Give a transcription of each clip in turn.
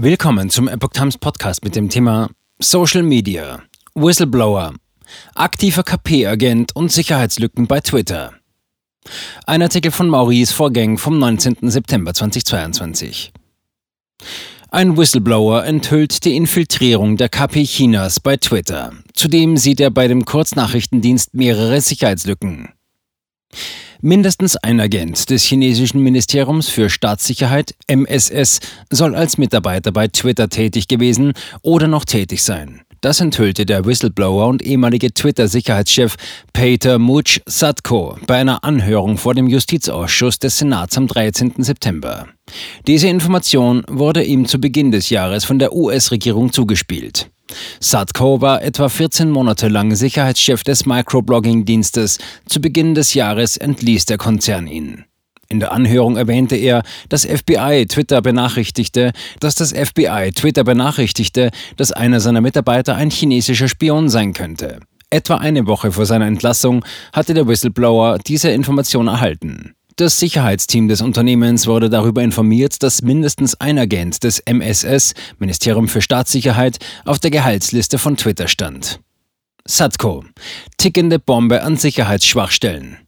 Willkommen zum Epoch Times Podcast mit dem Thema Social Media, Whistleblower, aktiver KP-Agent und Sicherheitslücken bei Twitter. Ein Artikel von Maurice Vorgäng vom 19. September 2022. Ein Whistleblower enthüllt die Infiltrierung der KP Chinas bei Twitter. Zudem sieht er bei dem Kurznachrichtendienst mehrere Sicherheitslücken. Mindestens ein Agent des chinesischen Ministeriums für Staatssicherheit MSS soll als Mitarbeiter bei Twitter tätig gewesen oder noch tätig sein. Das enthüllte der Whistleblower und ehemalige Twitter-Sicherheitschef Peter Much Satko bei einer Anhörung vor dem Justizausschuss des Senats am 13. September. Diese Information wurde ihm zu Beginn des Jahres von der US-Regierung zugespielt. Sadko war etwa 14 Monate lang Sicherheitschef des Microblogging-Dienstes. Zu Beginn des Jahres entließ der Konzern ihn. In der Anhörung erwähnte er, dass FBI Twitter benachrichtigte, dass das FBI Twitter benachrichtigte, dass einer seiner Mitarbeiter ein chinesischer Spion sein könnte. Etwa eine Woche vor seiner Entlassung hatte der Whistleblower diese Information erhalten. Das Sicherheitsteam des Unternehmens wurde darüber informiert, dass mindestens ein Agent des MSS, Ministerium für Staatssicherheit, auf der Gehaltsliste von Twitter stand. Satko. Tickende Bombe an Sicherheitsschwachstellen.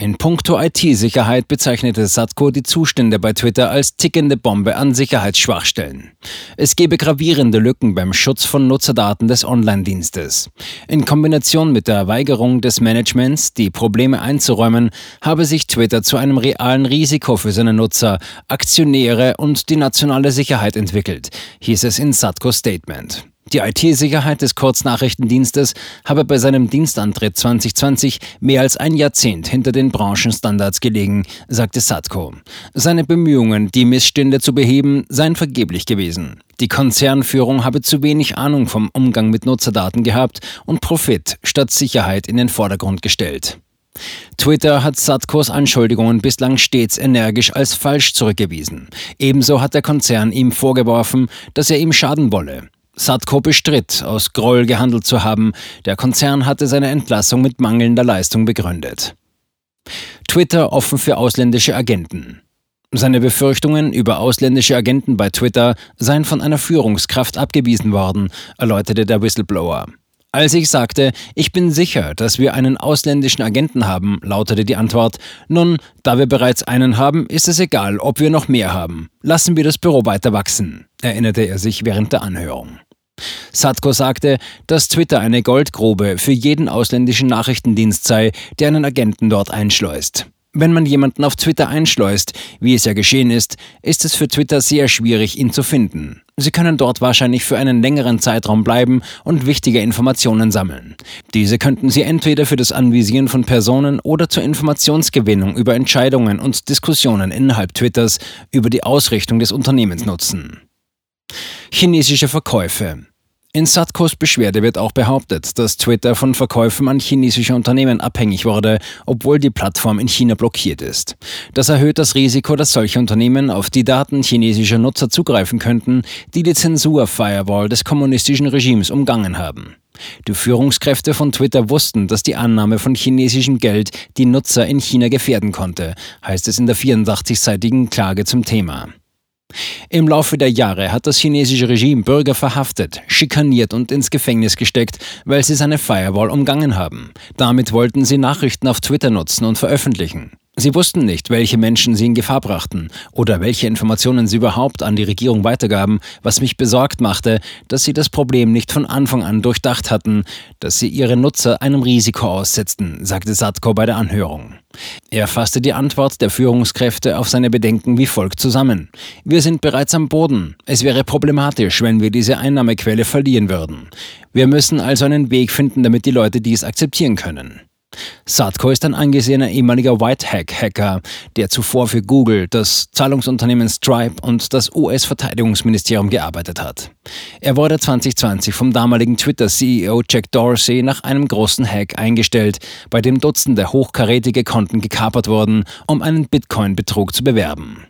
In puncto IT-Sicherheit bezeichnete Satko die Zustände bei Twitter als tickende Bombe an Sicherheitsschwachstellen. Es gebe gravierende Lücken beim Schutz von Nutzerdaten des Online-Dienstes. In Kombination mit der Weigerung des Managements, die Probleme einzuräumen, habe sich Twitter zu einem realen Risiko für seine Nutzer, Aktionäre und die nationale Sicherheit entwickelt, hieß es in Satkos Statement. Die IT-Sicherheit des Kurznachrichtendienstes habe bei seinem Dienstantritt 2020 mehr als ein Jahrzehnt hinter den Branchenstandards gelegen, sagte Satko. Seine Bemühungen, die Missstände zu beheben, seien vergeblich gewesen. Die Konzernführung habe zu wenig Ahnung vom Umgang mit Nutzerdaten gehabt und Profit statt Sicherheit in den Vordergrund gestellt. Twitter hat Satkos Anschuldigungen bislang stets energisch als falsch zurückgewiesen. Ebenso hat der Konzern ihm vorgeworfen, dass er ihm schaden wolle. Sadko bestritt, aus Groll gehandelt zu haben. Der Konzern hatte seine Entlassung mit mangelnder Leistung begründet. Twitter offen für ausländische Agenten. Seine Befürchtungen über ausländische Agenten bei Twitter seien von einer Führungskraft abgewiesen worden, erläuterte der Whistleblower. Als ich sagte, ich bin sicher, dass wir einen ausländischen Agenten haben, lautete die Antwort, nun, da wir bereits einen haben, ist es egal, ob wir noch mehr haben. Lassen wir das Büro weiter wachsen, erinnerte er sich während der Anhörung. Satko sagte, dass Twitter eine Goldgrube für jeden ausländischen Nachrichtendienst sei, der einen Agenten dort einschleust. Wenn man jemanden auf Twitter einschleust, wie es ja geschehen ist, ist es für Twitter sehr schwierig, ihn zu finden. Sie können dort wahrscheinlich für einen längeren Zeitraum bleiben und wichtige Informationen sammeln. Diese könnten Sie entweder für das Anvisieren von Personen oder zur Informationsgewinnung über Entscheidungen und Diskussionen innerhalb Twitters über die Ausrichtung des Unternehmens nutzen. Chinesische Verkäufe. In Satkos Beschwerde wird auch behauptet, dass Twitter von Verkäufen an chinesische Unternehmen abhängig wurde, obwohl die Plattform in China blockiert ist. Das erhöht das Risiko, dass solche Unternehmen auf die Daten chinesischer Nutzer zugreifen könnten, die die Zensur-Firewall des kommunistischen Regimes umgangen haben. Die Führungskräfte von Twitter wussten, dass die Annahme von chinesischem Geld die Nutzer in China gefährden konnte, heißt es in der 84-seitigen Klage zum Thema. Im Laufe der Jahre hat das chinesische Regime Bürger verhaftet, schikaniert und ins Gefängnis gesteckt, weil sie seine Firewall umgangen haben. Damit wollten sie Nachrichten auf Twitter nutzen und veröffentlichen. Sie wussten nicht, welche Menschen sie in Gefahr brachten oder welche Informationen sie überhaupt an die Regierung weitergaben, was mich besorgt machte, dass sie das Problem nicht von Anfang an durchdacht hatten, dass sie ihre Nutzer einem Risiko aussetzten, sagte Satko bei der Anhörung. Er fasste die Antwort der Führungskräfte auf seine Bedenken wie folgt zusammen. Wir sind bereits am Boden. Es wäre problematisch, wenn wir diese Einnahmequelle verlieren würden. Wir müssen also einen Weg finden, damit die Leute dies akzeptieren können. Satko ist ein angesehener ehemaliger Whitehack-Hacker, der zuvor für Google, das Zahlungsunternehmen Stripe und das US-Verteidigungsministerium gearbeitet hat. Er wurde 2020 vom damaligen Twitter-CEO Jack Dorsey nach einem großen Hack eingestellt, bei dem Dutzende hochkarätige Konten gekapert wurden, um einen Bitcoin-Betrug zu bewerben.